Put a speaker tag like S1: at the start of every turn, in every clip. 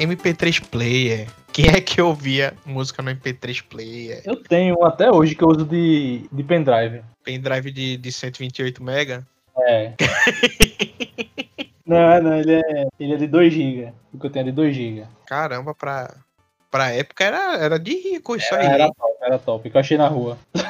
S1: MP3 player. Quem é que ouvia música no MP3 player?
S2: Eu tenho até hoje que eu uso de, de pendrive.
S1: Pendrive de, de 128 mega?
S2: É. não, não, ele é, ele é de 2 GB. O que eu tenho é de 2 GB.
S1: Caramba, pra, pra época era, era de rico isso aí.
S2: Era top, era top. Que eu achei na rua.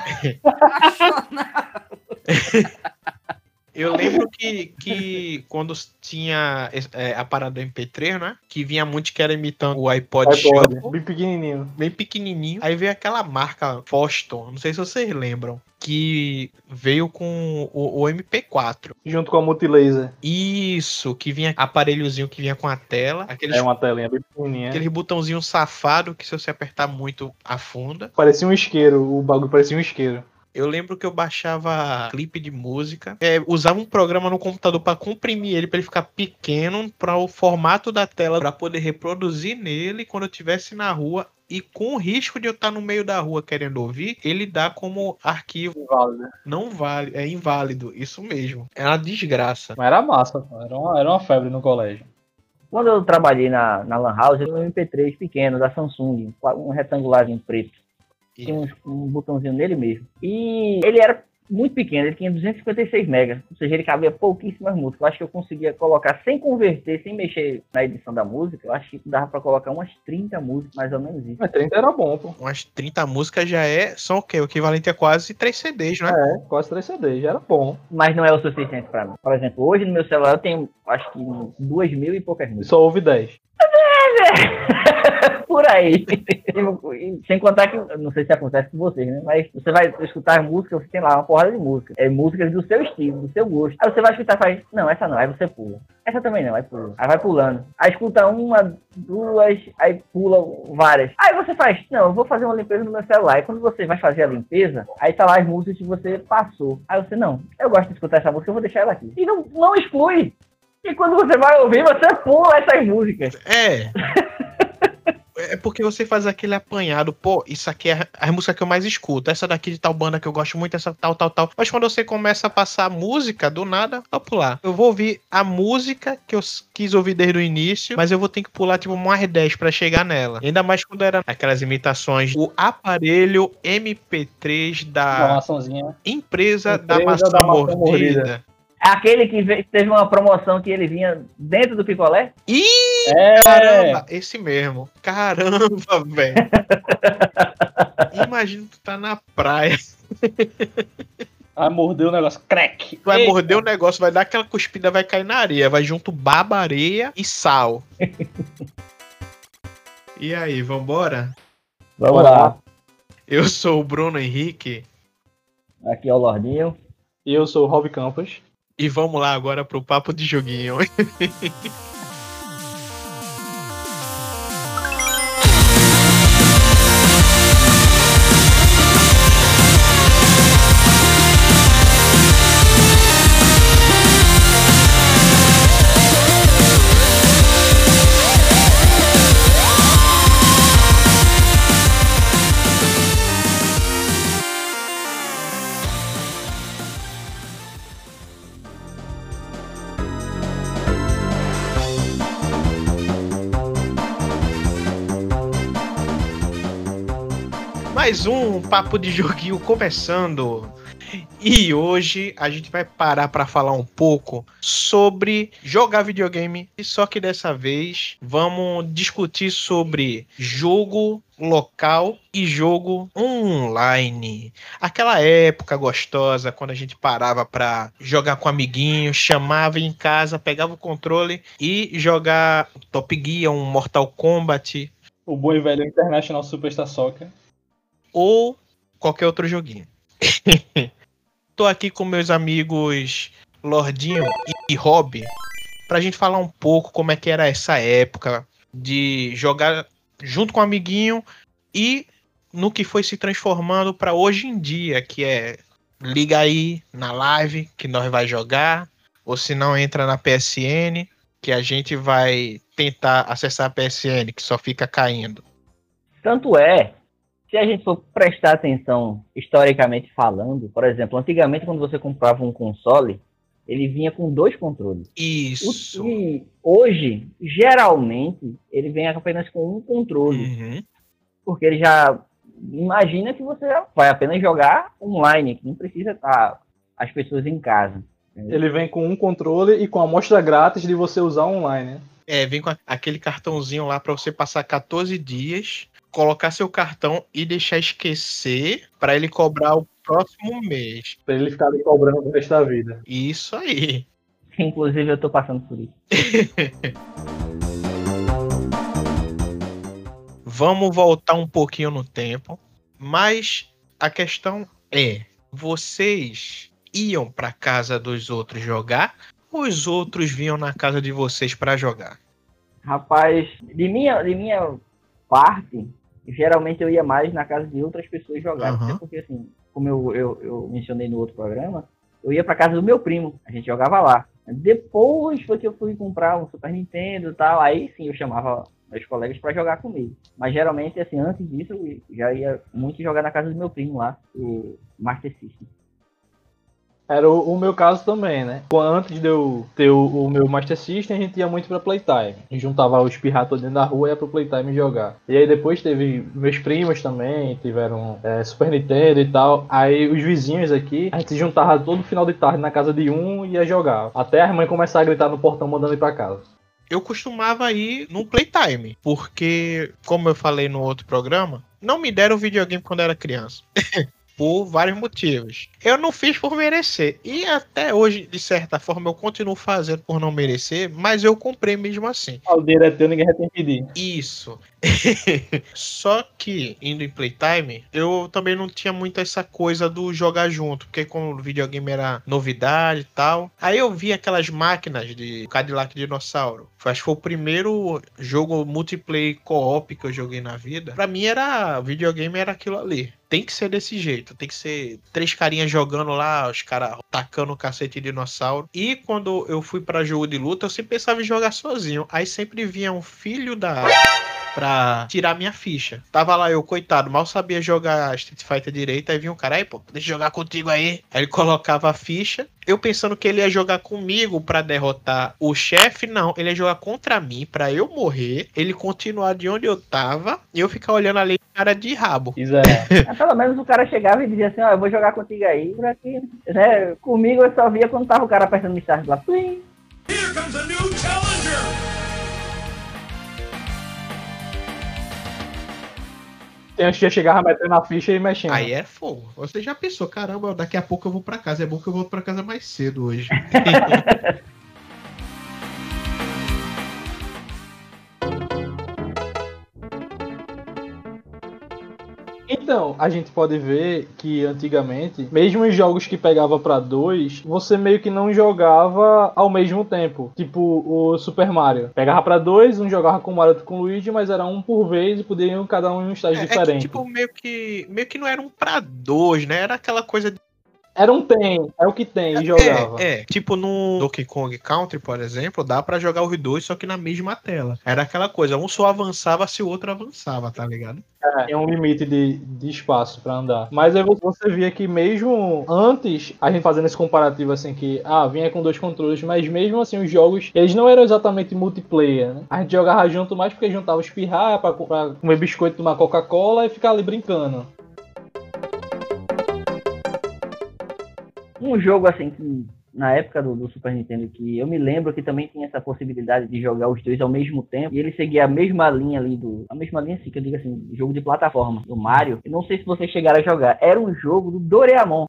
S1: Eu lembro que, que quando tinha é, a parada do MP3, né? Que vinha muito que era imitando o iPod,
S2: iPod
S1: Shuffle,
S2: bem pequenininho.
S1: bem pequenininho. Aí veio aquela marca Foston, não sei se vocês lembram, que veio com o, o MP4.
S2: Junto com a multilaser.
S1: Isso, que vinha aparelhozinho que vinha com a tela, aqueles,
S2: É uma telinha bem pequenininha.
S1: aquele botãozinho safado que se você apertar muito afunda.
S2: Parecia um isqueiro, o bagulho parecia um isqueiro.
S1: Eu lembro que eu baixava clipe de música, é, usava um programa no computador para comprimir ele para ele ficar pequeno para o formato da tela para poder reproduzir nele quando eu estivesse na rua e com o risco de eu estar no meio da rua querendo ouvir, ele dá como arquivo
S2: Válido.
S1: não vale, é inválido, isso mesmo. É uma desgraça.
S2: Mas era massa. Era uma, era uma febre no colégio.
S3: Quando eu trabalhei na, na Lan House, eu tinha um MP3 pequeno da Samsung, um retangularzinho preto. Tinha um, um botãozinho nele mesmo. E ele era muito pequeno, ele tinha 256 megas. Ou seja, ele cabia pouquíssimas músicas. Eu acho que eu conseguia colocar sem converter, sem mexer na edição da música. Eu acho que dava pra colocar umas 30 músicas, mais ou menos isso.
S2: Mas 30 era bom, pô.
S1: Umas 30 músicas já é, são o quê? O equivalente a quase 3 CDs, não é?
S2: É, quase 3 CDs, já era bom.
S3: Mas não é o suficiente pra mim. Por exemplo, hoje no meu celular eu tenho, acho que duas mil e poucas músicas.
S2: Só houve 10.
S3: Por aí. Sem contar que, não sei se acontece com vocês, né? Mas você vai escutar música, você tem lá uma porrada de música. É músicas do seu estilo, do seu gosto. Aí você vai escutar e faz, não, essa não, aí você pula. Essa também não, aí pula. Aí vai pulando. Aí escuta uma, duas, aí pula várias. Aí você faz, não, eu vou fazer uma limpeza no meu celular. E quando você vai fazer a limpeza, aí tá lá as músicas que você passou. Aí você, não, eu gosto de escutar essa música, eu vou deixar ela aqui. E não, não exclui. E quando você vai ouvir, você pula essas músicas.
S1: É. É porque você faz aquele apanhado, pô, isso aqui é a música que eu mais escuto, essa daqui de tal banda que eu gosto muito, essa tal, tal, tal. Mas quando você começa a passar a música, do nada, eu pular. Eu vou ouvir a música que eu quis ouvir desde o início, mas eu vou ter que pular, tipo, mais 10 pra chegar nela. Ainda mais quando era aquelas imitações, o aparelho MP3
S2: Uma
S1: da empresa, da
S2: Empresa
S1: maçã,
S2: da maçã
S1: mordida.
S2: mordida.
S3: É Aquele que ve- teve uma promoção que ele vinha dentro do picolé.
S1: Ih,
S2: É,
S1: caramba, esse mesmo. Caramba, velho. Imagina tu tá na praia.
S2: aí mordeu o negócio, crack.
S1: Tu vai
S2: Eita.
S1: morder o negócio, vai dar aquela cuspida, vai cair na areia. Vai junto baba, areia e sal. e aí, vambora?
S3: Vamos
S2: Bora
S3: lá.
S1: Eu sou o Bruno Henrique
S3: Aqui é o Lordinho.
S2: E eu sou o Rob Campos.
S1: e vamos lá agora pro papo de joguinho. Mais um papo de joguinho começando. E hoje a gente vai parar para falar um pouco sobre jogar videogame, e só que dessa vez vamos discutir sobre jogo local e jogo online. Aquela época gostosa quando a gente parava para jogar com amiguinhos, chamava em casa, pegava o controle e jogar Top Gear, um Mortal Kombat
S2: O bom e velho International Superstar Soccer.
S1: Ou qualquer outro joguinho. Tô aqui com meus amigos Lordinho e Rob pra gente falar um pouco como é que era essa época de jogar junto com o amiguinho e no que foi se transformando pra hoje em dia, que é liga aí na live que nós vai jogar, ou se não entra na PSN, que a gente vai tentar acessar a PSN, que só fica caindo.
S3: Tanto é, se a gente for prestar atenção historicamente falando, por exemplo, antigamente quando você comprava um console, ele vinha com dois controles.
S1: Isso.
S3: que hoje, geralmente, ele vem apenas com um controle.
S1: Uhum.
S3: Porque ele já imagina que você vai apenas jogar online, que não precisa estar as pessoas em casa.
S2: Ele vem com um controle e com a amostra grátis de você usar online. né?
S1: É, vem com aquele cartãozinho lá pra você passar 14 dias, colocar seu cartão e deixar esquecer pra ele cobrar o próximo mês.
S2: Pra ele ficar ali cobrando o resto da vida.
S1: Isso aí.
S3: Inclusive, eu tô passando por isso.
S1: Vamos voltar um pouquinho no tempo, mas a questão é: vocês iam pra casa dos outros jogar os outros vinham na casa de vocês pra jogar?
S3: Rapaz, de minha, de minha parte, geralmente eu ia mais na casa de outras pessoas jogar. Até porque, assim, como eu, eu, eu mencionei no outro programa, eu ia pra casa do meu primo. A gente jogava lá. Depois foi que eu fui comprar um Super Nintendo e tal. Aí sim eu chamava meus colegas pra jogar comigo. Mas geralmente, assim, antes disso, eu já ia muito jogar na casa do meu primo lá, o Master System.
S2: Era o, o meu caso também, né? Antes de eu ter o, o meu Master System, a gente ia muito pra Playtime. A gente juntava os pirratos dentro da rua e ia pro Playtime jogar. E aí depois teve meus primos também, tiveram é, Super Nintendo e tal. Aí os vizinhos aqui, a gente se juntava todo final de tarde na casa de um e ia jogar. Até a mãe começar a gritar no portão mandando ir pra casa.
S1: Eu costumava ir no Playtime, porque, como eu falei no outro programa, não me deram videogame quando era criança. por vários motivos. Eu não fiz por merecer. E até hoje, de certa forma, eu continuo fazendo por não merecer, mas eu comprei mesmo assim.
S2: O dinheiro é teu, ninguém vai que pedir.
S1: Isso. Só que, indo em Playtime, eu também não tinha muito essa coisa do jogar junto, porque como o videogame era novidade e tal. Aí eu vi aquelas máquinas de Cadillac Dinossauro. Acho que foi o primeiro jogo multiplayer co-op que eu joguei na vida. Pra mim era. Videogame era aquilo ali. Tem que ser desse jeito. Tem que ser três carinhas jogando lá, os caras tacando o cacete de dinossauro. E quando eu fui pra jogo de luta, eu sempre pensava em jogar sozinho. Aí sempre vinha um filho da pra tirar minha ficha. Tava lá eu, coitado, mal sabia jogar Street Fighter direito, aí vinha um cara, aí, pô, deixa eu jogar contigo aí. Aí ele colocava a ficha, eu pensando que ele ia jogar comigo pra derrotar o chefe, não, ele ia jogar contra mim pra eu morrer, ele continuar de onde eu tava e eu ficar olhando ali cara de rabo.
S2: Isso é.
S3: Mas pelo menos o cara chegava e dizia assim, ó, eu vou jogar contigo aí, por aqui. Né? Comigo eu só via quando tava o cara apertando o start lá.
S4: Here comes a new challenger!
S2: Tem uns que chegava metendo a ficha e mexendo.
S1: Aí é fogo. Você já pensou, caramba, daqui a pouco eu vou pra casa. É bom que eu volto pra casa mais cedo hoje.
S2: Então, a gente pode ver que antigamente, mesmo os jogos que pegava pra dois, você meio que não jogava ao mesmo tempo. Tipo o Super Mario. Pegava pra dois, um jogava com o Mario com o Luigi, mas era um por vez e podiam cada um em um estágio
S1: É, é que,
S2: diferente.
S1: tipo, meio que, meio que não era um pra dois, né? Era aquela coisa de
S2: Era um tem, é o que tem, e jogava.
S1: É, é, tipo no Donkey Kong Country, por exemplo, dá pra jogar os dois, só que na mesma tela. Era aquela coisa, um só avançava se o outro avançava, tá ligado?
S2: É, Tem um limite de, de espaço pra andar. Mas aí você- você via que mesmo antes, a gente fazendo esse comparativo assim, que ah, vinha com dois controles, mas mesmo assim os jogos, eles não eram exatamente multiplayer, né? A gente jogava junto mais porque juntava os pirra pra, pra comer biscoito, tomar Coca-Cola e ficar ali brincando.
S3: Um jogo assim que na época do, do Super Nintendo que eu me lembro que também tinha essa possibilidade de jogar os dois ao mesmo tempo e ele seguia a mesma linha ali do a mesma linha assim que eu digo assim jogo de plataforma do Mario eu não sei se vocês chegaram a jogar era um jogo do Doraemon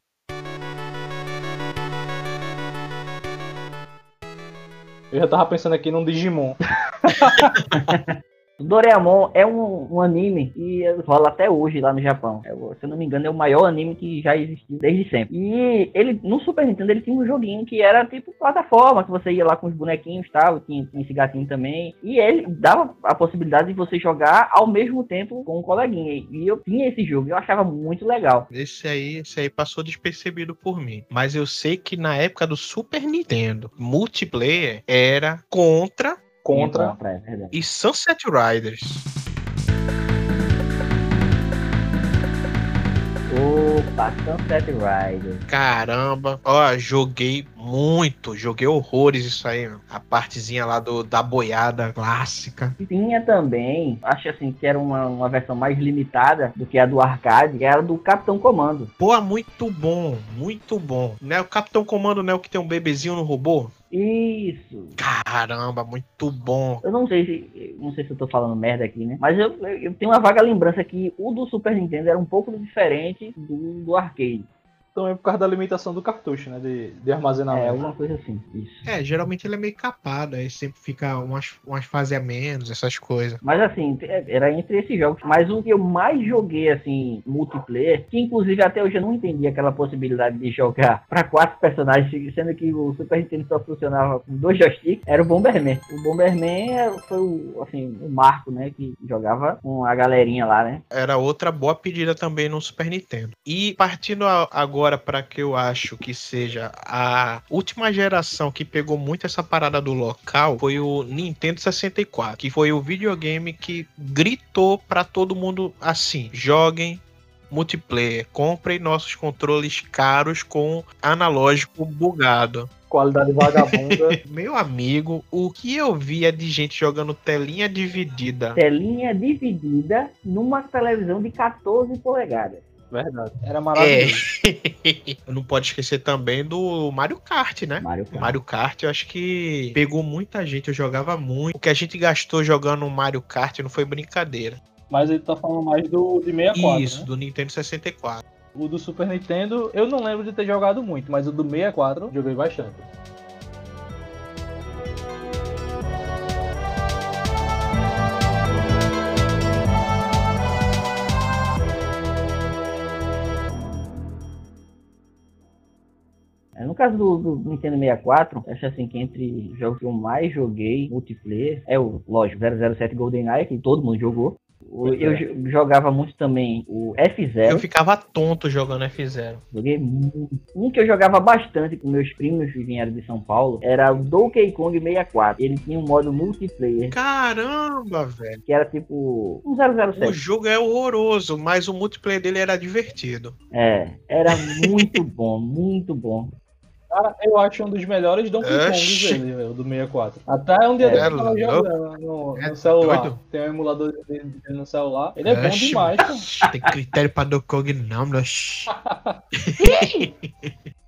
S2: Eu já tava pensando aqui num Digimon.
S3: Doraemon é um, um anime que rola até hoje lá no Japão. É se eu não me engano, é o maior anime que já existiu desde sempre. E ele, no Super Nintendo, ele tinha um joguinho que era tipo plataforma, que você ia lá com os bonequinhos e tal, tinha, tinha esse gatinho também. E ele dava a possibilidade de você jogar ao mesmo tempo com um coleguinha. E eu tinha esse jogo, eu achava muito legal.
S1: Esse aí, esse aí passou despercebido por mim. Mas eu sei que na época do Super Nintendo, multiplayer era contra
S2: Contra.
S3: É verdade.
S1: e Sunset Riders.
S3: Opa, Sunset Rider.
S1: Caramba, ó, joguei muito, joguei horrores isso aí, meu. a partezinha lá do, da boiada clássica.
S3: Tinha também, acho assim, que era uma, uma versão mais limitada do que a do arcade, que era do Capitão Comando.
S1: Pô, muito bom, muito bom. Né, o Capitão Comando não é o que tem um bebezinho no robô?
S3: Isso.
S1: Caramba, muito bom.
S3: Eu não sei se. Não sei se eu tô falando merda aqui, né? Mas eu, eu tenho uma vaga lembrança que o do Super Nintendo era um pouco diferente do, do arcade.
S2: Também por causa da limitação do cartucho, né? De, de
S3: É,
S2: armazenamento.
S3: alguma coisa assim. Isso.
S1: É, geralmente ele é meio capado, aí sempre fica umas, umas fases a menos, essas coisas.
S3: Mas assim, é, era entre esses jogos. Mas o que eu mais joguei, assim, multiplayer, que inclusive até hoje eu não entendi aquela possibilidade de jogar pra quatro personagens, sendo que o Super Nintendo só funcionava com dois joysticks, era o Bomberman. O Bomberman é- foi o, assim, o Marco, né, que jogava com a galerinha lá, né?
S1: Era outra boa pedida também no Super Nintendo. E partindo a- agora para que eu acho que seja a última geração que pegou muito essa parada do local, foi o Nintendo 64, que foi o videogame que gritou pra todo mundo assim: joguem multiplayer, comprem nossos controles caros com analógico bugado.
S2: Qualidade vagabunda.
S1: Meu amigo, o que eu via de gente jogando telinha dividida
S3: Telinha dividida numa televisão de 14 polegadas.
S2: Verdade. Era maravilhoso.
S1: Não pode esquecer também do Mario Kart, né?
S3: Mario Kart.
S1: Mario Kart, eu acho que pegou muita gente, eu jogava muito. O que a gente gastou jogando Mario Kart não foi brincadeira.
S2: Mas ele tá falando mais do de 64.
S1: Isso,
S2: né?
S1: do Nintendo 64.
S2: O do Super Nintendo, eu não lembro de ter jogado muito, mas o do 64 joguei bastante.
S3: No caso do, do Nintendo 64, acho assim que entre os jogos que eu mais joguei multiplayer é o, lógico, 007 GoldenEye, que todo mundo jogou. O- Eu
S2: é.
S3: jo- jogava muito também o
S1: Eu
S3: F0,
S1: ficava tonto jogando F0.
S3: joguei muito. Um que eu jogava bastante com meus primos que vieram de São Paulo era o Donkey Kong 64. Ele tinha um modo multiplayer,
S1: Caramba, velho.
S3: que era tipo um
S1: O
S3: 007.
S1: jogo é horroroso, mas o multiplayer dele era divertido.
S3: É, era muito bom, muito bom.
S2: Cara, eu acho um dos melhores Donkey. Kongs dele, velho, do 64. Até um dia
S3: É,
S2: dele tava jogando no,
S1: É
S2: no celular.
S1: doido.
S2: Tem um emulador dele no celular. Ele é bom demais, pô.
S1: Tem critério pra Donkey Kong não, meu.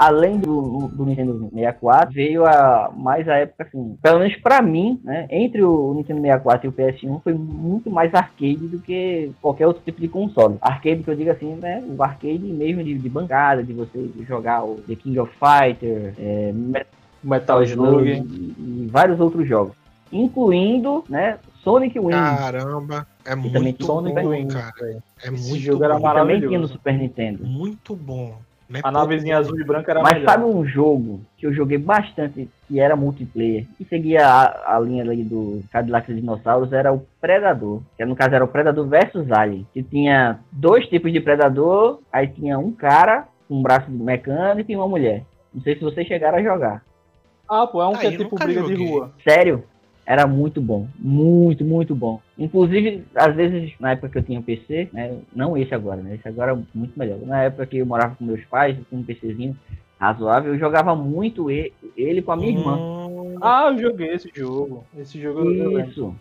S3: além do, do Nintendo 64, veio a mais a época assim, pelo menos pra mim, né, entre o Nintendo 64 e o PS1 foi muito mais arcade do que qualquer outro tipo de console. Arcade que eu digo assim, né, o arcade mesmo de, de bancada, de você jogar o The King of Fighter, é, Metal Slug e, e vários outros jogos, incluindo, né, Sonic Wings.
S1: Caramba, é
S3: também
S1: muito
S2: Sonic
S1: bom,
S2: Wings,
S1: cara. É
S2: Esse
S1: muito
S2: jogo era
S1: bom.
S3: também
S2: maravilhoso.
S3: tinha no Super Nintendo.
S1: Muito bom. É
S2: A navezinha azul e branca era
S3: Mas
S2: melhor.
S3: sabe um jogo que eu joguei bastante, que era multiplayer, e seguia a, a linha ali do Cadillac dos Dinossauros, era o Predador. Que no caso era o Predador versus Alien. Que tinha dois tipos de Predador, aí tinha um cara com um braço mecânico e uma mulher. Não sei se vocês chegaram a jogar.
S2: Ah, pô, é um
S1: Ah,
S2: que é tipo briga
S1: joguei.
S2: de rua.
S3: Sério, era muito bom. Muito, muito bom. Inclusive, às vezes, na época que eu tinha um PC, né? Não esse agora, né? Esse agora é muito melhor. Na época que eu morava com meus pais, tinha um PCzinho razoável, eu jogava muito ele com a minha irmã.
S1: Hum,
S2: Ah, eu joguei esse jogo. Esse jogo eu, lembro.
S3: Isso.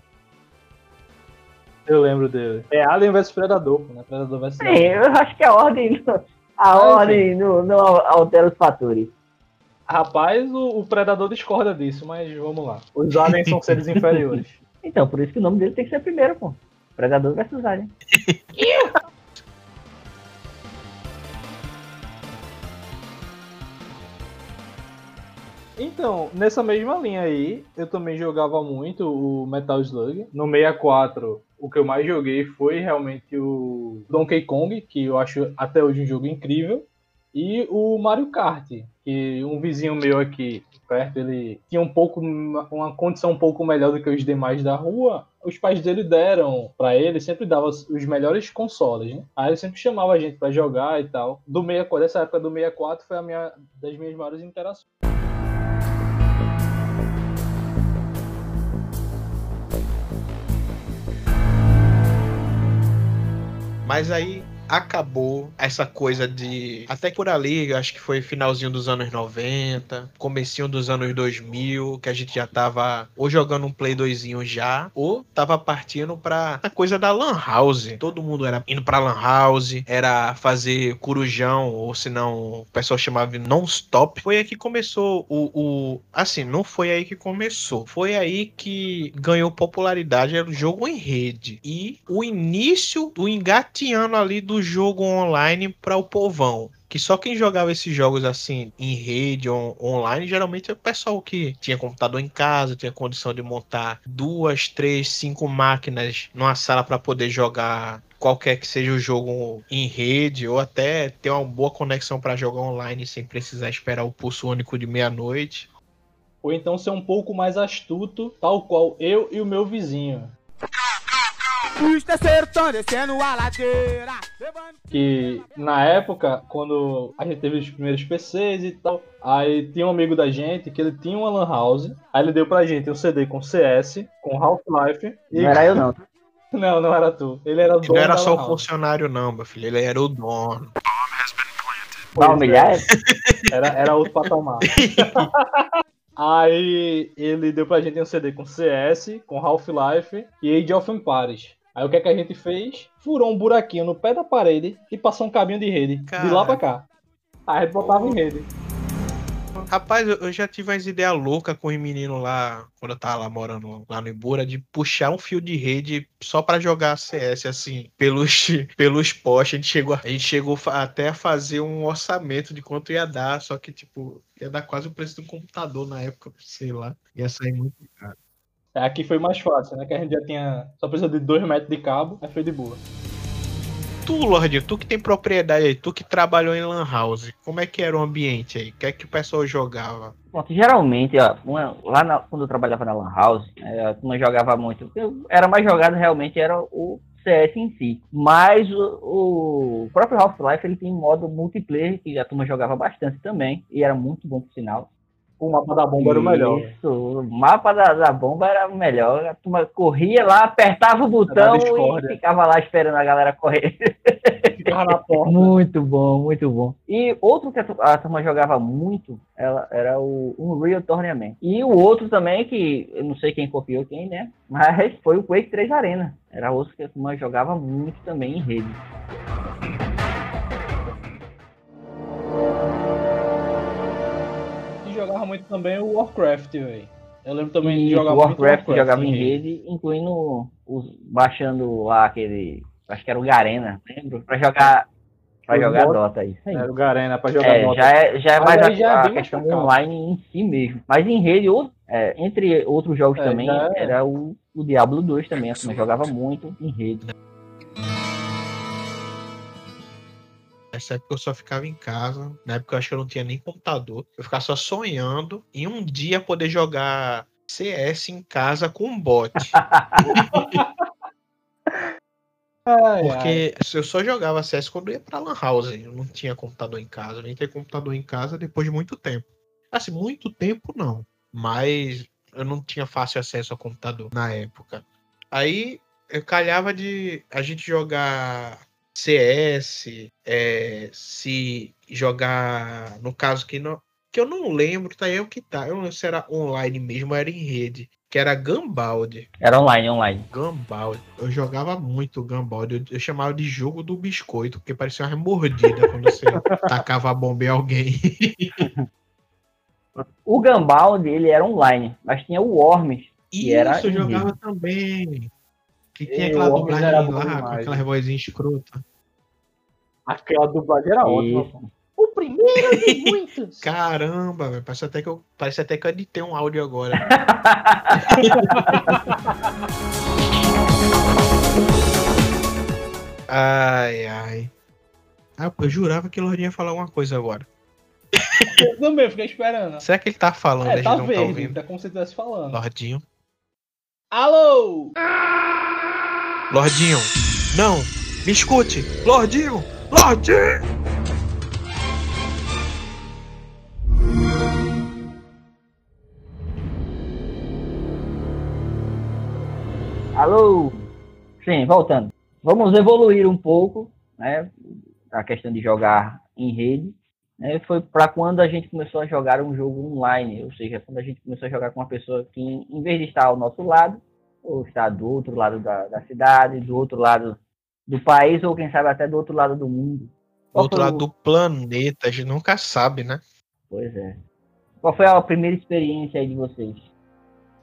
S2: Eu lembro dele. É Alien vs Predador, né? Predador vs
S3: Sim,
S2: Alien.
S3: eu acho que a ordem, a
S2: Ah,
S3: ordem não, não altera os fatores.
S2: Rapaz, o, o Predador discorda disso, mas vamos lá. Os aliens são seres inferiores.
S3: Então, por isso que o nome dele tem que ser primeiro, pô. Predador versus Alien.
S2: Então, nessa mesma linha aí, eu também jogava muito o Metal Slug. No 64, o que eu mais joguei foi realmente o Donkey Kong, que eu acho até hoje um jogo incrível. E o Mario Kart, que um vizinho meu aqui perto, ele tinha um pouco uma condição um pouco melhor do que os demais da rua. Os pais dele deram pra ele, sempre dava os melhores consoles, né? Aí ele sempre chamava a gente pra jogar e tal. Do 64, dessa época do 64 foi a minha das minhas maiores interações.
S1: Mas aí acabou essa coisa de. Até por ali, acho que foi finalzinho dos anos 90, comecinho dos anos 2000, que a gente já tava ou jogando um Play 2 já, ou tava partindo pra coisa da Lan House. Todo mundo era indo pra Lan House, era fazer corujão, ou se não, o pessoal chamava de non-stop. Foi aí que começou o, o. Assim, não foi aí que começou. Foi aí que ganhou popularidade, era o jogo em rede. E o início do engateando ali do jogo online para o povão. Que só quem jogava esses jogos assim em rede ou online geralmente é o pessoal que tinha computador em casa, tinha condição de montar duas, três, cinco máquinas numa sala para poder jogar qualquer que seja o jogo em rede ou até ter uma boa conexão para jogar online sem precisar esperar o pulso único de meia-noite.
S2: Ou então ser um pouco mais astuto, tal qual eu e o meu vizinho.
S5: Os terceiros tão descendo a ladeira.
S2: Que na época, quando a gente teve os primeiros PCs e tal, aí tinha um amigo da gente que ele tinha uma lan house, aí ele deu pra gente um CD com CS, com Half-Life e...
S3: Não era eu, não.
S2: Não, não era tu. Ele era o
S1: Ele
S2: dono
S1: não era
S2: da
S1: só o funcionário não, meu filho, ele era o dono.
S3: Pra humilhar?
S2: Era, era outro patamar. Aí ele deu pra gente um CD com CS, com Half-Life e Age of Empires. Aí o que, é que a gente fez? Furou um buraquinho no pé da parede e passou um cabinho de rede. De lá pra cá. Aí a gente botava em rede.
S1: Rapaz, eu já tive umas ideias loucas com os meninos lá, quando eu tava lá morando lá no Ibura, de puxar um fio de rede só pra jogar CS, assim, pelos, pelos postes. A gente chegou, a gente chegou até a fazer um orçamento de quanto ia dar, só que, tipo, ia dar quase o preço de um computador na época, sei lá. Ia sair muito caro.
S2: Aqui foi mais fácil, né? Que a gente já tinha. Só precisa de 2 metros de cabo, aí foi de boa.
S1: Tu, Lorde, tu que tem propriedade aí, tu que trabalhou em Lan House, como é que era o ambiente aí? O que é que o pessoal jogava?
S3: Pronto, geralmente, ó, lá na- quando eu trabalhava na Lan House, é, a turma jogava muito. eu- Era mais jogado realmente era o CS em si. Mas o, o próprio Half-Life ele tem modo multiplayer que a turma jogava bastante também. E era muito bom por sinal.
S2: O mapa da bomba era o melhor.
S3: Isso, o mapa da, da bomba era o melhor. A turma corria lá, apertava o botão e ficava lá esperando a galera correr.
S2: Ficava na porta.
S3: Muito bom, muito bom. E outro que a turma jogava muito ela, era o Unreal Tournament. E o outro também, que eu não sei quem copiou quem, né? Mas foi o Quake 3 Arena. Era outro que a turma jogava muito também em rede.
S2: Jogava muito também o Warcraft, velho. Eu lembro também de jogar
S3: o
S2: muito
S3: Warcraft jogava em
S2: rede.
S3: incluindo os, baixando lá aquele. Acho que era o Garena, lembro? Pra jogar. Pra jogar. Dota, isso aí.
S2: Era o Garena pra jogar
S3: É,
S2: Dota.
S3: já é, já é
S2: Mas
S3: mais a,
S2: já é
S3: a
S2: mais
S3: questão online em si mesmo. Mas em rede, ou- é, entre outros jogos
S2: É,
S3: também,
S2: é.
S3: era o, o Diablo 2 também. A turma jogava muito em rede.
S1: Nessa época eu só ficava em casa. Na época eu acho que eu não tinha nem computador. Eu ficava só sonhando em um dia poder jogar CS em casa com um bot.
S2: Ai, ai.
S1: Porque eu só jogava CS quando ia pra Lan House. Eu não tinha computador em casa. Eu nem ter computador em casa depois de muito tempo. Assim, muito tempo não. Mas eu não tinha fácil acesso ao computador na época. Aí eu calhava de a gente jogar CS, é, se jogar, no caso que não, que eu não lembro, tá aí o que tá. Eu não lembro se era online mesmo, ou era em rede, que era Gambald.
S3: Era online, online.
S1: Gambald. Eu jogava muito Gambald. Eu, eu chamava de jogo do biscoito, porque parecia uma mordida quando você tacava a bomba em alguém.
S3: O Gambald, ele era online, mas tinha o Worms.
S1: E
S3: E era
S1: isso eu jogava também. Que tinha aquela dublagem lá, com aquela vozinha escrota.
S2: Aquela dublagem era ótima. O primeiro de muitos.
S1: Caramba, velho. Parece até que eu, parece até que eu editei um áudio agora. ai, ai. Ah, eu jurava que o Lordinho ia falar alguma coisa agora.
S2: Eu também fiquei esperando.
S1: Será que ele tá falando? a
S2: É,
S1: gente
S2: tá
S1: não tá
S2: verde,
S1: ouvindo.
S2: tá como se estivesse falando.
S1: Lordinho.
S2: Alô!
S1: Lordinho. Não. Me escute. Lordinho. Lordinho.
S3: Alô? Sim, voltando. Vamos evoluir um pouco, né? A questão de jogar em rede. Né, foi para quando a gente começou a jogar um jogo online, ou seja, quando a gente começou a jogar com uma pessoa que, em vez de estar ao nosso lado, ou estar do outro lado da, da cidade, do outro lado do país, ou quem sabe até do outro lado do mundo.
S1: Do
S3: Qual
S1: outro
S3: foi
S1: lado
S3: o-
S1: do planeta, a gente nunca sabe, né?
S3: Pois é. Qual foi a primeira experiência aí de vocês?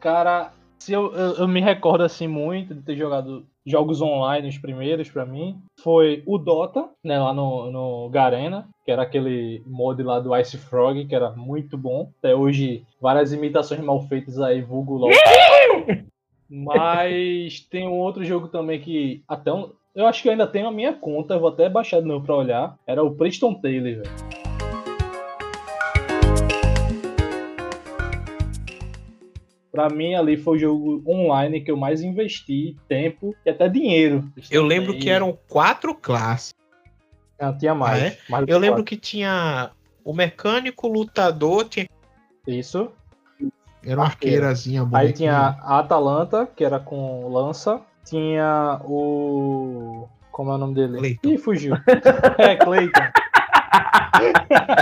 S2: Cara, se eu, eu, eu me recordo assim muito de ter jogado jogos online, os primeiros pra mim, foi o Dota, né, lá no, no Garena, que era aquele mod lá do Ice Frog, que era muito bom. Até hoje, várias imitações mal feitas aí, vulgo LOL. Mas tem um outro jogo também que até um, eu acho que eu ainda tenho a minha conta, eu vou até baixar de novo pra olhar. Era o Preston Taylor, velho. Pra mim, ali foi o jogo online que eu mais investi tempo e até dinheiro.
S1: Eu lembro que eram quatro classes.
S2: Ah, tinha mais.
S1: Ah, é?
S2: mais
S1: Eu lembro
S2: quatro.
S1: que tinha o mecânico, o lutador, tinha.
S2: Isso.
S1: Era uma
S2: Arqueira.
S1: arqueirazinha
S2: Aí
S1: bonequinha.
S2: tinha a Atalanta, que era com lança. Tinha o. Como é o nome dele?
S1: Clayton.
S2: Ih, fugiu. é, Clayton.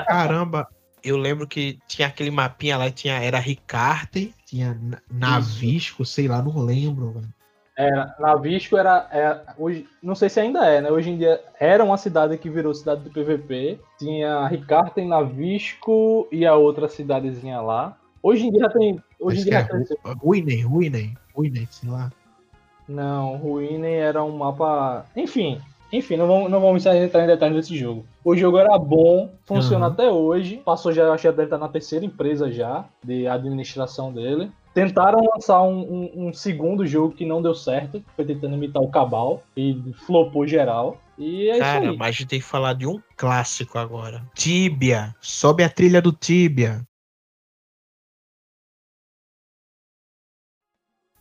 S1: Caramba, eu lembro que tinha aquele mapinha lá, tinha, era Ricarte, tinha Na- Navisco, sei lá, não lembro. velho.
S2: Era, Navisco era. é, hoje, não sei se ainda é, né? Hoje em dia era uma cidade que virou cidade do PVP. Tinha Ricarten, Navisco e a outra cidadezinha lá. Hoje em dia tem. Hoje em dia
S1: é
S2: já cresceu.
S1: Ru- Ruinen, Ruinen, Ruinen, sei lá.
S2: Não, Ruinen era um mapa. Enfim, enfim, não vamos, não vamos entrar em detalhes desse jogo. O jogo era bom, funciona
S1: Aham.
S2: até hoje. Passou já, acho que deve estar na terceira empresa já, de administração dele. Tentaram lançar um, um- um segundo jogo que não deu certo, foi tentando imitar o Cabal, e flopou geral. E é
S1: Cara,
S2: isso aí.
S1: mas a gente tem que falar de um clássico agora. Tibia. Sobe a trilha do Tibia.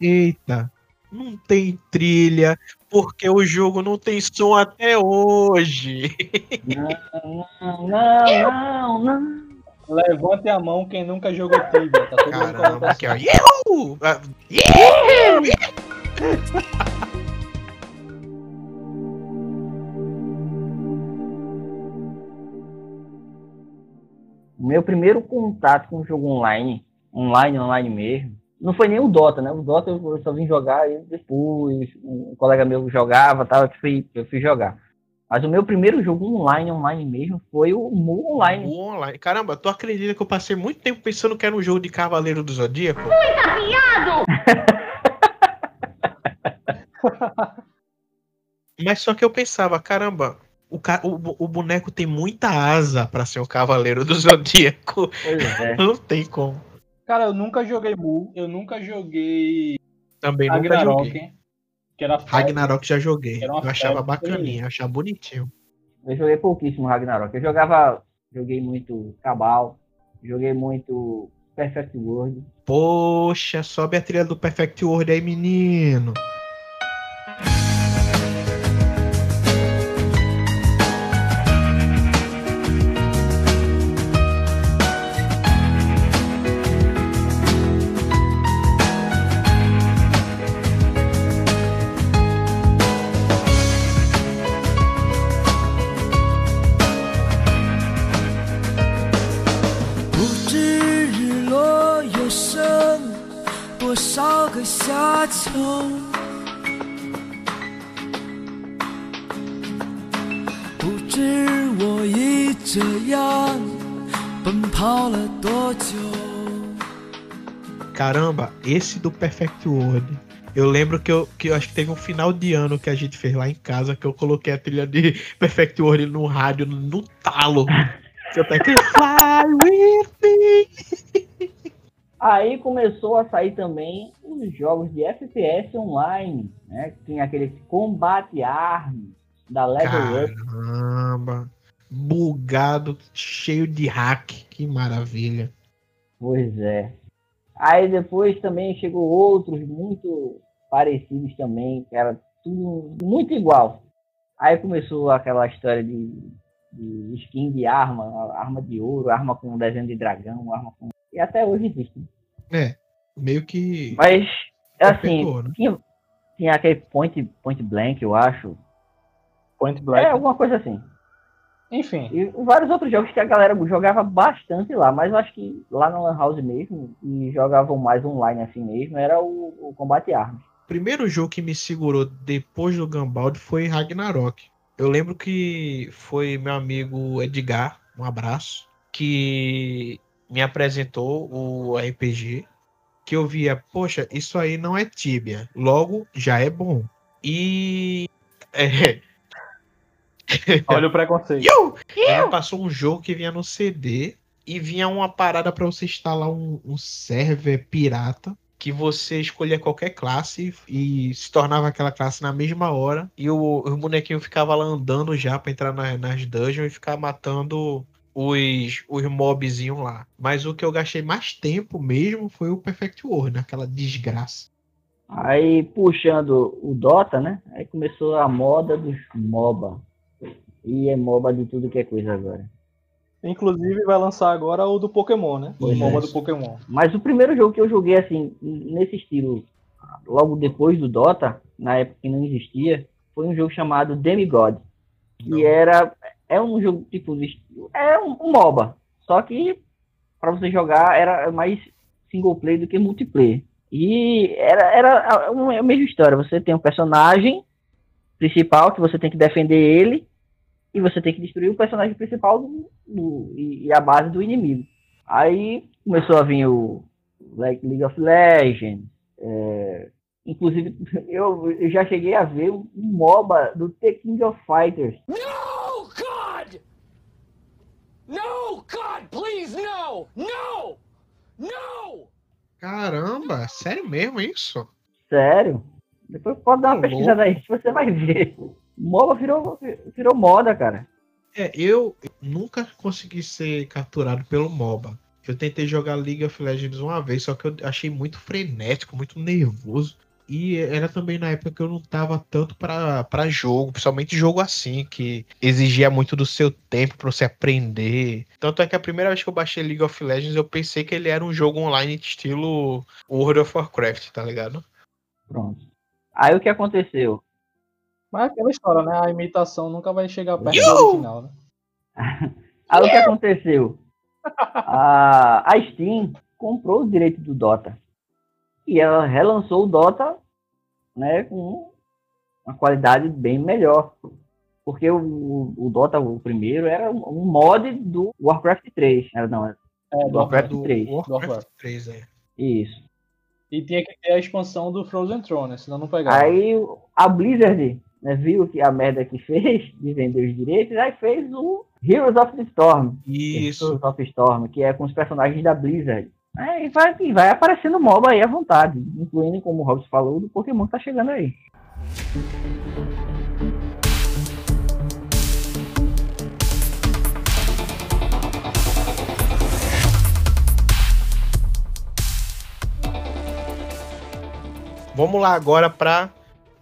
S1: Eita. Não tem trilha, porque o jogo não tem som até hoje.
S3: Não, não, não, não.
S2: Levante a mão quem nunca jogou Tibia, tá todo
S1: Caramba,
S2: colocando
S1: aqui, ó.
S2: assim.
S1: Ihu! Ah, Ihu!
S3: O meu primeiro contato com o jogo online, online, online mesmo, não foi nem o Dota, né? O Dota eu só vim jogar aí depois, um colega meu jogava, tal, eu fui, eu fui jogar. Mas o meu primeiro jogo online, online mesmo, foi o Mu Online.
S1: O online. Caramba, tu acredita que eu passei muito tempo pensando que era um jogo de Cavaleiro do Zodíaco? Mas só que eu pensava, caramba, o, ca- o, o boneco tem muita asa pra ser o Cavaleiro do Zodíaco.
S3: Pois é.
S1: Não tem como.
S2: Cara, eu nunca joguei Mu, eu nunca joguei
S1: Também nunca
S2: Ragnarok,
S1: joguei.
S2: que era
S1: Ragnarok já joguei. Eu achava bacaninha, eu achava bonitinho.
S3: Eu joguei pouquíssimo Ragnarok. Eu jogava, joguei muito Cabal, joguei muito Perfect World.
S1: Poxa, sobe a trilha do Perfect World aí, menino. Caramba, esse do Perfect World. Eu lembro que eu, que eu acho que teve um final de ano que a gente fez lá em casa que eu coloquei a trilha de Perfect World no rádio, no talo. Tá Fly with me.
S3: Aí começou a sair também os jogos de FPS online, né? Tem aquele combate arms da Level
S1: Caramba. Up. Bugado, cheio de hack. Que maravilha.
S3: Pois é. Aí depois também chegou outros muito parecidos também, que era tudo muito igual. Aí começou aquela história de, de skin de arma, arma de ouro, arma com desenho de dragão, arma com. E até hoje existe.
S1: É, meio que.
S3: Mas, assim,
S1: né?
S3: tinha, tinha aquele point, point blank, eu acho.
S2: Point Black.
S3: É, alguma coisa assim.
S2: Enfim,
S3: E vários outros jogos que a galera jogava bastante lá, mas eu acho que lá na Lan House mesmo, e jogavam mais online assim mesmo, era o, o Combate Armas.
S1: O primeiro jogo que me segurou depois do Gambald foi Ragnarok. Eu lembro que foi meu amigo Edgar, um abraço, que me apresentou o RPG, que eu via, poxa, isso aí não é Tibia, logo já é bom. E é,
S2: olha o preconceito.
S1: Ela passou um jogo que vinha no CD e vinha uma parada pra você instalar um, um server pirata que você escolhia qualquer classe e se tornava aquela classe na mesma hora e o, o bonequinho ficava lá andando já pra entrar na- nas dungeons e ficar matando os, os mobzinhos lá. Mas o que eu gastei mais tempo mesmo foi o Perfect World, né? Aquela desgraça.
S3: Aí puxando o Dota, né? Aí começou a moda dos MOBA. E é MOBA de tudo que é coisa agora.
S2: Inclusive vai lançar agora o do Pokémon, né? O MOBA
S3: é.
S2: do Pokémon.
S3: Mas o primeiro jogo que eu joguei assim, nesse estilo, logo depois do Dota, na época que não existia, foi um jogo chamado Demigod. Que era. É um jogo tipo. É um, um MOBA. Só que para você jogar era mais single player do que multiplayer. E era, era a, uma- a mesma história. Você tem um personagem principal que você tem que defender ele. E você tem que destruir o personagem principal do, do- e, e a base do inimigo. Aí começou a vir o Le- League of Legends. é, inclusive, eu, eu já cheguei a ver um MOBA do The King of Fighters.
S4: No, God! No, God, please, no! No! No!
S1: Caramba, sério mesmo isso?
S3: Sério? Depois pode dar uma pesquisada aí que você vai ver. MOBA virou, virou moda, cara.
S1: É, eu nunca consegui ser capturado pelo MOBA. Eu tentei jogar League of Legends uma vez, só que eu achei muito frenético, muito nervoso. E era também na época que eu não tava tanto pra jogo, principalmente jogo assim, que exigia muito do seu tempo pra você aprender. Tanto é que a primeira vez que eu baixei League of Legends, eu pensei que ele era um jogo online de estilo World of Warcraft, tá ligado?
S3: Pronto. Aí o que aconteceu?
S2: Mas é aquela história, né? A imitação nunca vai chegar perto
S1: Yo!
S2: do original, né?
S3: Aí o que aconteceu? A, a Steam comprou os direitos do Dota. E ela relançou o Dota né, com uma qualidade bem melhor. Porque o, o Dota, o primeiro, era um mod do Warcraft 3. Era, não, era
S2: É, do
S3: Warcraft
S1: Do
S3: 3.
S1: Warcraft
S2: Warcraft.
S1: 3, é.
S3: Isso.
S2: E tinha que ter a expansão do Frozen Throne, né? Senão não pegava.
S3: Aí a Blizzard né, viu que a merda que fez de vender os direitos, aí fez o Heroes of the Storm.
S1: Isso.
S3: Heroes of the Storm, que é com os personagens da Blizzard. Aí vai, e vai aparecendo MOBA aí à vontade, incluindo, como o Robson falou, do Pokémon que tá chegando aí.
S1: Vamos lá agora para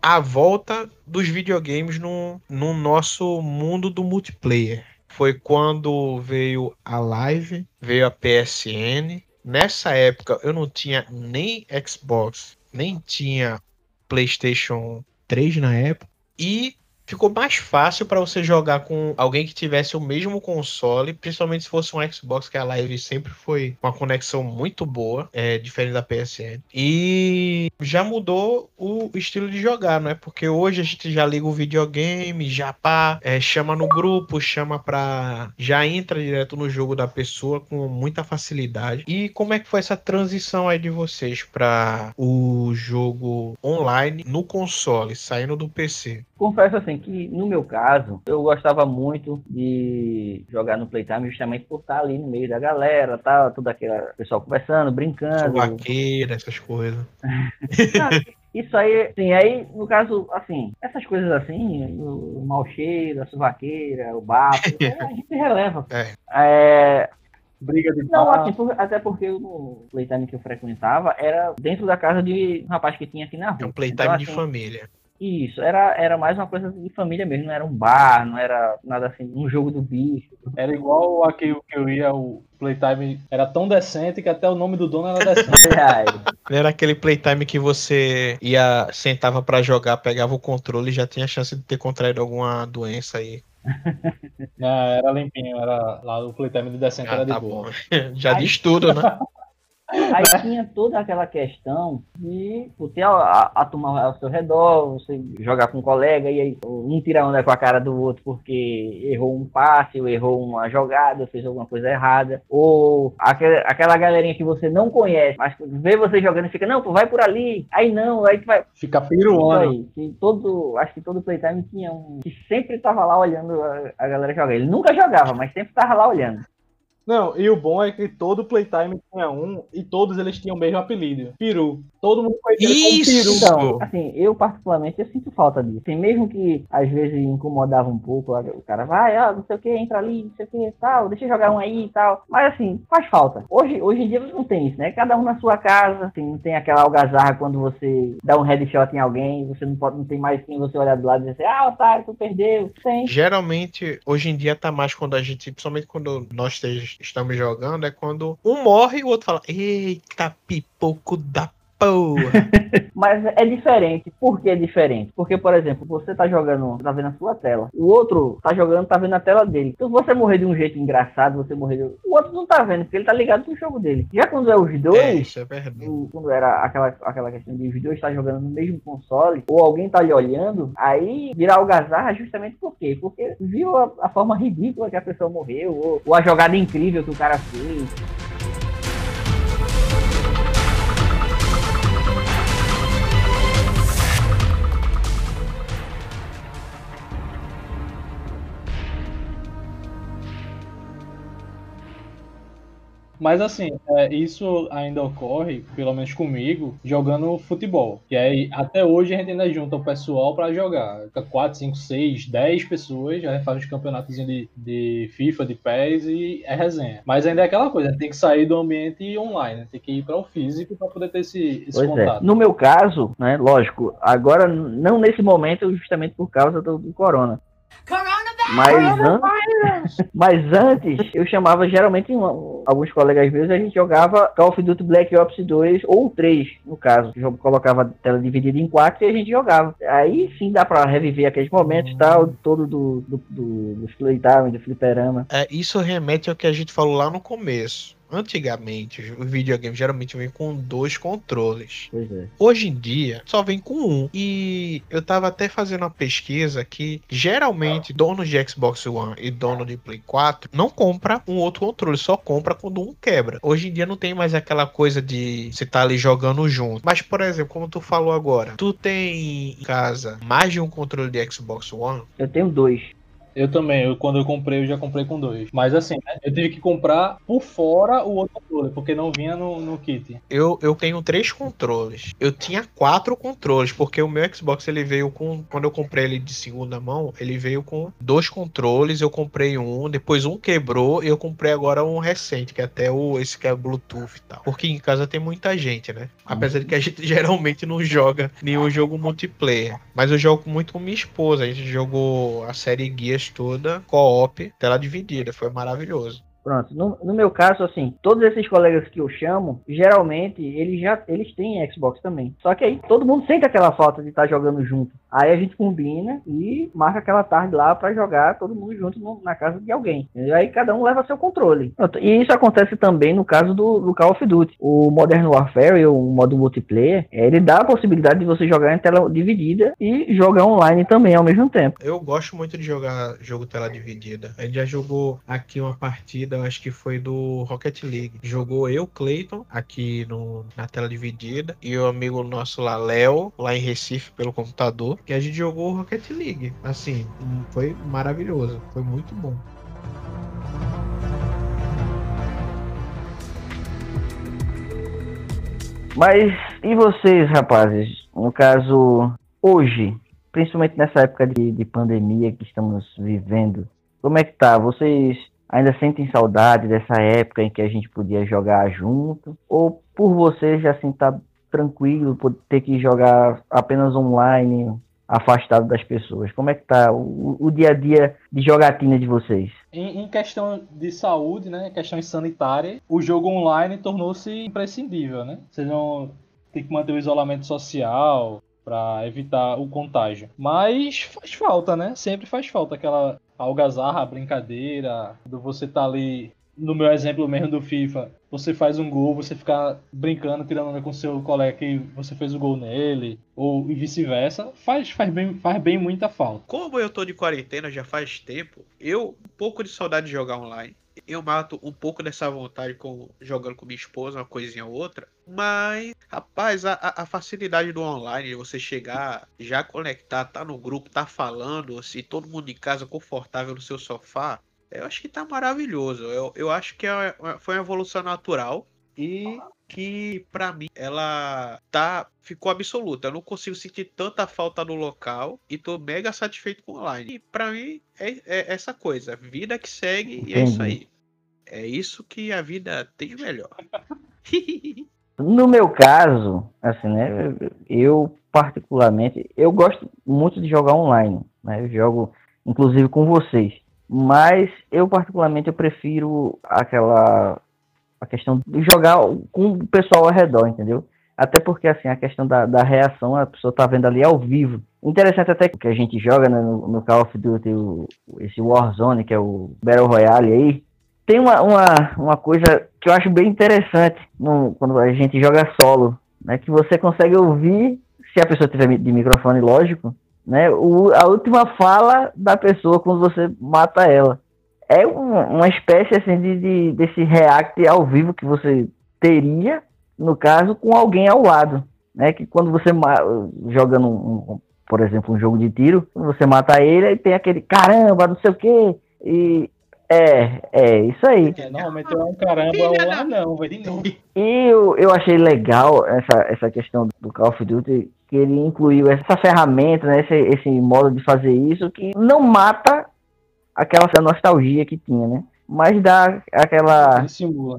S1: a volta dos videogames no, no nosso mundo do multiplayer. Foi quando veio a Live, veio a PSN. Nessa época eu não tinha nem Xbox, nem tinha PlayStation 3 na época. E ficou mais fácil para você jogar com alguém que tivesse o mesmo console, principalmente se fosse um Xbox, que a Live sempre foi uma conexão muito boa, é, diferente da PSN. E já mudou o estilo de jogar, não é? Porque hoje a gente já liga o videogame, já pá, é, chama no grupo, chama pra. já entra direto no jogo da pessoa com muita facilidade. E como é que foi essa transição aí de vocês para o jogo online no console, saindo do PC?
S3: Confesso assim que, no meu caso, eu gostava muito de jogar no Playtime justamente por estar ali no meio da galera, tá? Tudo aquele pessoal conversando, brincando.
S1: Vaqueira, essas coisas.
S3: Isso aí, sim, aí, no caso, assim, essas coisas assim, o mau cheiro, a suvaqueira, o bafo, a gente releva.
S1: É.
S3: É,
S2: Briga de
S3: não, assim, por- até porque no playtime que eu frequentava era dentro da casa de um rapaz que tinha aqui na rua.
S1: É um playtime
S3: Então,
S1: de
S3: assim,
S1: família.
S3: Isso, era, era mais uma coisa de família mesmo, não era um bar, não era nada assim, um jogo do bicho.
S2: Era igual aqui o que eu ia, o Playtime era tão decente que até o nome do dono era decente.
S1: Não era aquele playtime que você ia, sentava pra jogar, pegava o controle e já tinha chance de ter contraído alguma doença aí.
S2: Não, era limpinho, era lá o Playtime de decente
S1: Ah,
S2: era de
S1: tá
S2: boa.
S1: bom. Já diz tudo, né?
S3: Aí tinha toda aquela questão de ter a, a, a turma ao seu redor, você jogar com um colega e aí um tira onda com a cara do outro porque errou um passe, ou errou uma jogada, ou fez alguma coisa errada, ou aquela, aquela galerinha que você não conhece, mas vê você jogando e fica, não, pô, vai por ali, aí não, aí tu vai.
S2: Fica piruando.
S3: aí, todo, acho que todo playtime tinha um que sempre tava lá olhando a, a galera jogar. Ele nunca jogava, mas sempre tava lá olhando.
S2: Não, e o bom é que todo Playtime tinha um e todos eles tinham o mesmo apelido. Peru. Todo mundo conhecia ele como Peru.
S1: Isso!
S3: Então, assim, eu particularmente eu sinto falta disso. Assim, mesmo que às vezes incomodava um pouco, o cara vai, ó, não sei o que, entra ali, não sei o que, tal, deixa eu jogar um aí e tal. Mas assim, faz falta. Hoje, hoje em dia não tem isso, né? Cada um na sua casa, assim, não tem aquela algazarra quando você dá um headshot em alguém, você não pode, não tem mais quem você olhar do lado e dizer, ah, otário, tu perdeu. Tem.
S1: Geralmente, hoje em dia tá mais quando a gente, principalmente quando nós três estamos jogando, é quando um morre e o outro fala: Eita, pipoco da porra.
S3: Mas é diferente. Por que é diferente? Porque, por exemplo, você tá jogando, tá vendo a sua tela. O outro tá jogando, tá vendo a tela dele. Então, se você morrer de um jeito engraçado, você morrer de... O outro não tá vendo, porque ele tá ligado no jogo dele. Já quando é os
S1: é,
S3: dois,
S1: isso é verdade.
S3: o- quando era aquela, aquela questão de os dois estar jogando no mesmo console, ou alguém tá lhe olhando, aí virar algazarra justamente por quê? Porque viu a, a forma ridícula que a pessoa morreu, ou, ou a jogada incrível que o cara fez.
S2: Mas assim, é, isso ainda ocorre, pelo menos comigo, jogando futebol. E aí, até hoje a gente ainda junta o pessoal pra jogar. Fica 4, 5, 6, 10 pessoas, já faz os campeonatos de, de FIFA, de PES e é resenha. Mas ainda é aquela coisa, tem que sair do ambiente online, né? tem que ir para o físico para poder ter esse, esse
S3: Pois é.
S2: contato.
S3: No meu caso, né, lógico, agora não nesse momento, justamente por causa do, do corona. Mas, an- mas antes, eu chamava geralmente um- alguns colegas meus e a gente jogava Call of Duty Black Ops 2 ou 3, no caso. Eu colocava a tela dividida em quatro e a gente jogava. Aí sim dá pra reviver aqueles momentos tal, todo do, do, do, do playtime, do fliperama.
S1: É, isso remete ao que a gente falou lá no começo. Antigamente, o videogame geralmente vem com dois controles.
S3: Pois é.
S1: Hoje em dia, só vem com um. E eu tava até fazendo uma pesquisa que geralmente dono de Xbox One e dono de Play 4 não compra um outro controle, só compra quando um quebra. Hoje em dia não tem mais aquela coisa de você tá ali jogando junto. Mas, por exemplo, como tu falou agora, tu tem em casa mais de um controle de Xbox One?
S3: Eu tenho dois.
S2: Eu também, eu, quando eu comprei, eu já comprei com dois. Mas assim, né, eu tive que comprar por fora o outro controle, porque não vinha no, no kit.
S1: Eu, eu tenho três controles. Eu tinha quatro controles, porque o meu Xbox ele veio com. Quando eu comprei ele de segunda mão, ele veio com dois controles. Eu comprei um, depois um quebrou e eu comprei agora um recente, que é até o esse que é Bluetooth e tal. Porque em casa tem muita gente, né? Apesar de que a gente geralmente não joga nenhum jogo multiplayer. Mas eu jogo muito com minha esposa. A gente jogou a série Guias toda, co-op, tela dividida. Foi maravilhoso.
S3: Pronto, no, no meu caso, assim, todos esses colegas que eu chamo, geralmente eles já eles têm Xbox também. Só que aí todo mundo sente aquela falta de estar jogando junto. Aí a gente combina e marca aquela tarde lá pra jogar todo mundo junto no- na casa de alguém. E aí cada um leva seu controle. Pronto, E isso acontece também no caso do, do Call of Duty. O Modern Warfare, o modo multiplayer, eh, ele dá a possibilidade de você jogar em tela dividida e jogar online também ao mesmo tempo.
S1: Eu gosto muito de jogar jogo tela dividida. A gente já jogou aqui uma partida, eu acho que foi do Rocket League. Jogou eu, Clayton, aqui no, na tela dividida, e o amigo nosso lá, Léo, lá em Recife, pelo computador, que a gente jogou Rocket League. Assim, hum, foi maravilhoso. Foi muito bom.
S3: Mas e vocês, rapazes? no caso, hoje, principalmente nessa época de, de pandemia que estamos vivendo, como é que tá? Vocês ainda sentem saudade dessa época em que a gente podia jogar junto? Ou por vocês já assim tá tranquilo por ter que jogar apenas online, afastado das pessoas? Como é que tá o, o dia a dia de jogatina de vocês?
S2: Em, em questão de saúde, né, questão sanitária, o jogo online tornou-se imprescindível, né? Você não tem que manter o isolamento social para evitar o contágio. Mas faz falta, né? Sempre faz falta aquela algazarra, brincadeira, do você tá ali no meu exemplo mesmo do FIFA, você faz um gol, você fica brincando, tirando onda com seu colega que você fez o gol nele, ou vice-versa, faz, faz, bem, faz bem muita falta.
S1: Como eu tô de quarentena já faz tempo, eu um pouco de saudade de jogar online. Eu mato um pouco dessa vontade com jogando com minha esposa, uma coisinha ou outra. Mas, rapaz, a, a facilidade do online, de você chegar, já conectar, tá no grupo, tá falando, assim, todo mundo em casa confortável no seu sofá, eu acho que tá maravilhoso. Eu, eu acho que é, foi uma evolução natural e que para mim ela tá ficou absoluta. Eu não consigo sentir tanta falta no local e tô mega satisfeito com o online. E para mim é, é, essa coisa, vida que segue e é isso aí. É isso que a vida tem de melhor.
S3: no meu caso, assim, né, eu particularmente, eu gosto muito de jogar online, né? Eu jogo inclusive com vocês. Mas eu particularmente eu prefiro aquela a questão de jogar com o pessoal ao redor, entendeu? Até porque assim, a questão da, da reação, a pessoa tá vendo ali ao vivo. Interessante até que a gente joga né, no, no, Call of Duty o, esse Warzone, que é o Battle Royale aí. Tem uma, uma, uma coisa que eu acho bem interessante no, quando a gente joga solo, né? Que você consegue ouvir, se a pessoa tiver de microfone, lógico, né? O, a última fala da pessoa quando você mata ela. É um, uma espécie assim de, de, desse react ao vivo que você teria, no caso, com alguém ao lado. Né? Que quando você joga num, um, por exemplo, um jogo de tiro, você mata ele, aí tem aquele caramba, não sei o que. E é, é, isso aí.
S2: É, normalmente é um caramba, é um anão, vai de novo.
S3: E eu, eu achei legal essa, essa questão do Call of Duty, que ele incluiu essa ferramenta, né, esse, esse modo de fazer isso, que não mata aquela nostalgia que tinha, né? Mas dá aquela.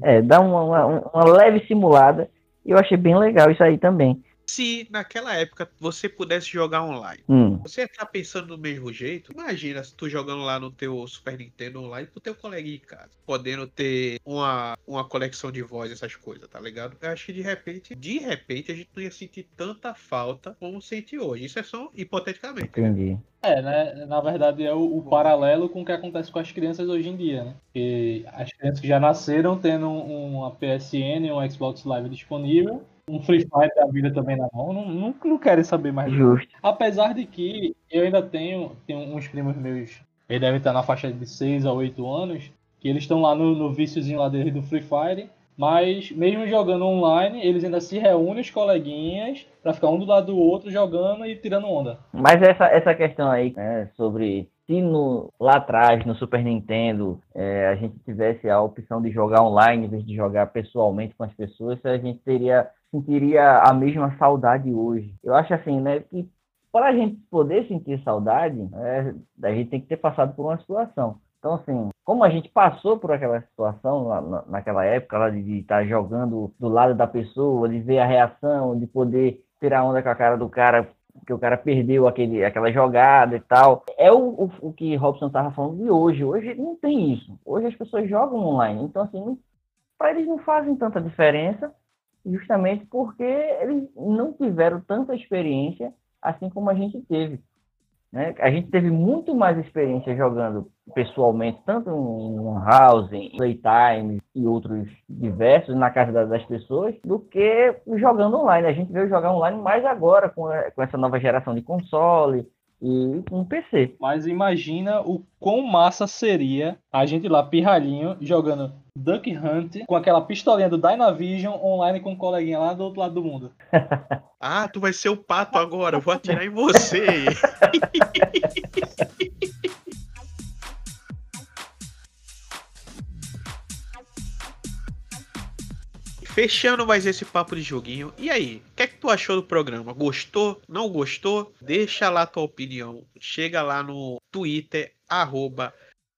S3: É, dá uma, uma, uma leve simulada. E eu achei bem legal isso aí também
S1: se naquela época você pudesse jogar online,
S3: hum.
S1: você tá pensando do mesmo jeito? Imagina se tu jogando lá no teu Super Nintendo online com teu colega em casa, podendo ter uma, uma conexão de voz, essas coisas, tá ligado? Eu acho que de repente, de repente, a gente não ia sentir tanta falta como sente hoje. Isso é só hipoteticamente.
S3: Entendi.
S2: É, né? Na verdade é o, o, paralelo com o que acontece com as crianças hoje em dia, né? Porque as crianças já nasceram tendo uma PSN, um Xbox Live disponível um Free Fire da vida também na mão, não, não, não querem saber mais.
S3: Justo.
S2: Apesar de que eu ainda tenho, tenho uns primos meus, eles devem estar na faixa de 6 a 8 anos, que eles estão lá no, no viciozinho lá dele do Free Fire, mas mesmo jogando online, eles ainda se reúnem os coleguinhas para ficar um do lado do outro jogando e tirando onda.
S3: Mas essa, essa questão aí, né, sobre se no, lá atrás, no Super Nintendo, é, a gente tivesse a opção de jogar online em vez de jogar pessoalmente com as pessoas, a gente teria sentiria a mesma saudade hoje. Eu acho assim, né, que para a gente poder sentir saudade, é, a gente tem que ter passado por uma situação. Então, assim, como a gente passou por aquela situação na, naquela época, lá de estar jogando do lado da pessoa, de ver a reação, de poder tirar onda com a cara do cara, que o cara perdeu aquele, aquela jogada e tal. É o, o, o que Robson estava falando de hoje. Hoje não tem isso. Hoje as pessoas jogam online. Então, assim, para eles não fazem tanta diferença justamente porque eles não tiveram tanta experiência assim como a gente teve. Né? A gente teve muito mais experiência jogando pessoalmente, tanto em house, em playtime e outros diversos na casa das pessoas, do que jogando online. A gente veio jogar online mais agora, com essa nova geração de console, e um PC.
S2: Mas imagina o quão massa seria a gente lá, pirralhinho, jogando Duck Hunt com aquela pistolinha do Dynavision online com um coleguinha lá do outro lado do mundo.
S1: ah, tu vai ser o pato agora, eu vou atirar em você. Fechando mais esse papo de joguinho. E aí, o que é que tu achou do programa? Gostou? Não gostou? Deixa lá tua opinião. Chega lá no Twitter, arroba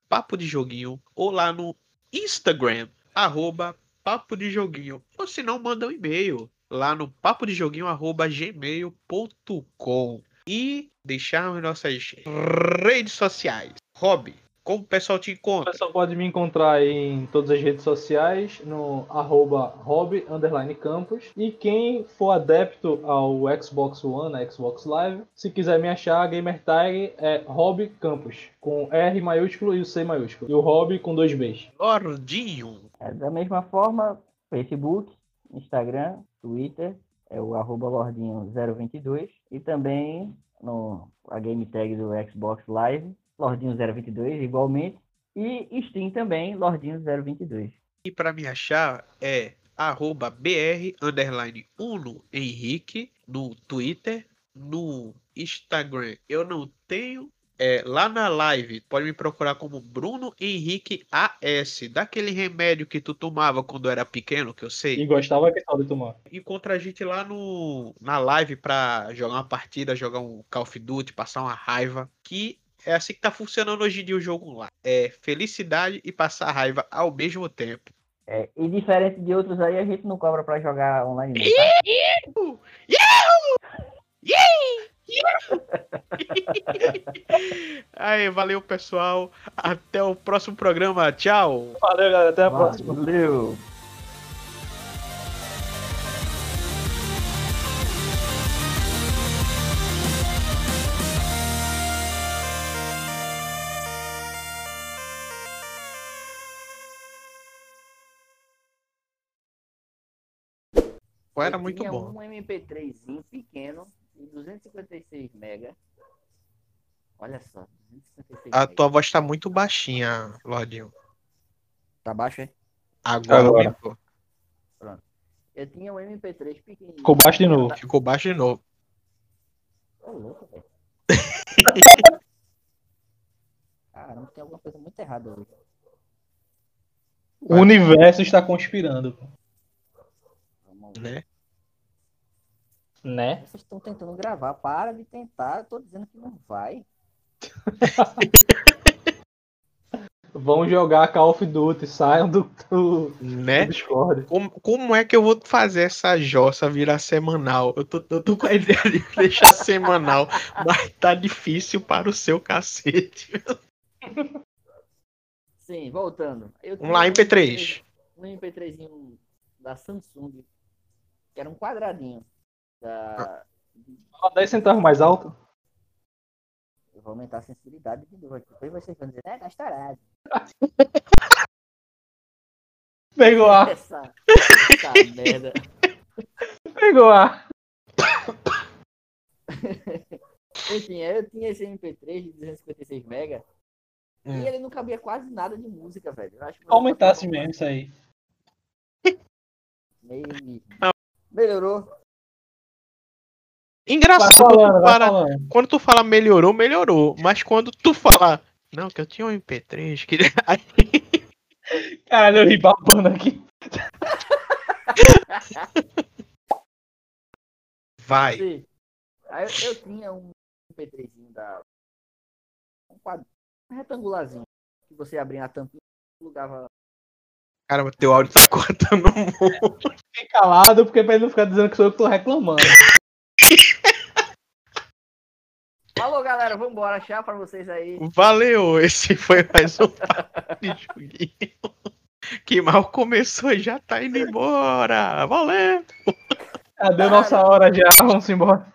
S1: Papo de Joguinho, ou lá no Instagram, arroba Papo de Joguinho. Ou se não, manda um e-mail lá no papo de joguinho arroba gmail.com e deixar as nossas redes sociais. Rob, como o pessoal te
S2: O
S1: encontra?
S2: pessoal pode me encontrar em todas as redes sociais, no arroba. E quem for adepto ao Xbox One, Xbox Live, se quiser me achar, a gamer tag é Rob Campos, com R maiúsculo e o C maiúsculo. E o Rob com dois Bs.
S1: Lordinho.
S3: É, da mesma forma, Facebook, Instagram, Twitter, é o arroba Lordinho022 e também no, a game tag do Xbox Live, Lordinho022 igualmente, e Steam também, Lordinho022.
S1: E para me achar é arroba br underline uno Henrique no Twitter, no Instagram. Eu não tenho. É, lá na live, pode me procurar como Bruno Henrique AS, daquele remédio que tu tomava quando era pequeno, que eu sei.
S2: E gostava que de tomar.
S1: encontra a gente lá no, na live pra jogar uma partida, jogar um Call of Duty, passar uma raiva. Que é assim que tá funcionando hoje em dia o jogo lá. É felicidade e passar raiva ao mesmo tempo.
S3: É, e diferente de outros aí, a gente não cobra pra jogar online. não, tá?
S1: Aí, valeu pessoal. Até o próximo programa. Tchau.
S2: Valeu, galera. Até a próxima.
S3: Valeu!
S1: Pô, Era
S3: Eu
S1: muito
S3: tinha
S1: bom.
S3: um MP3zinho pequeno de 256 mega. Olha só, 256
S1: A
S3: mega.
S1: tua voz tá muito baixinha, Lordinho.
S3: Tá baixo, é?
S1: Agora,
S2: Agora.
S1: aumentou.
S3: Eu tinha um MP3 pequenininho.
S2: Ficou baixo de novo.
S1: ficou baixo de novo.
S3: Ô, louco, velho. Caramba, tem alguma coisa muito errada hoje.
S2: O universo está conspirando.
S3: Vamos
S1: Né?
S2: Né?
S3: Vocês estão tentando gravar, para de tentar. Eu tô dizendo que não vai.
S2: Vão jogar Call of Duty, saiam do, do, do
S1: Né?
S2: Discord.
S1: Como, como é que eu vou fazer essa jossa virar semanal? Eu tô, eu tô com a ideia de deixar semanal, mas tá difícil para o seu cacete.
S3: Sim, voltando. Eu
S1: Vamos lá,
S3: tinha
S1: MP3.
S3: Um MP3zinho da Samsung, que era um quadradinho. Da...
S2: Ó, 10 centavos mais alto.
S3: Eu vou aumentar a sensibilidade de novo. Depois vocês vão dizer, é, gastarado.
S2: Pegou a.
S3: Essa, essa merda.
S2: Pegou a.
S3: Enfim, eu tinha esse MP3 de 256 mega
S1: Hum.
S3: e ele não cabia quase nada de música, velho. Eu acho
S2: Aumentasse mesmo isso aí.
S3: Meio... Melhorou.
S1: Engraçado,
S2: Vai
S1: quando,
S2: falando,
S1: tu
S2: vai
S1: fala,
S2: falando.
S1: quando tu fala melhorou, melhorou. Mas quando tu fala, não, que eu tinha um MP3 que. Aí,
S2: Caralho, eu ri babando aqui.
S1: vai.
S3: Sim. Eu, eu tinha um MP3zinho da. Um quadro. Um retangularzinho. Que você abria a tampinha e plugava.
S1: Caramba, teu áudio tá cortando muito.
S2: Fiquei calado porque pra ele não ficar dizendo que sou eu que tô reclamando.
S3: Falou, galera. Vambora. Tchau pra vocês aí.
S1: Valeu, esse foi mais um papo de joguinho. Que mal começou e já tá indo embora. Valeu!
S2: Já deu nossa hora já, vamos embora.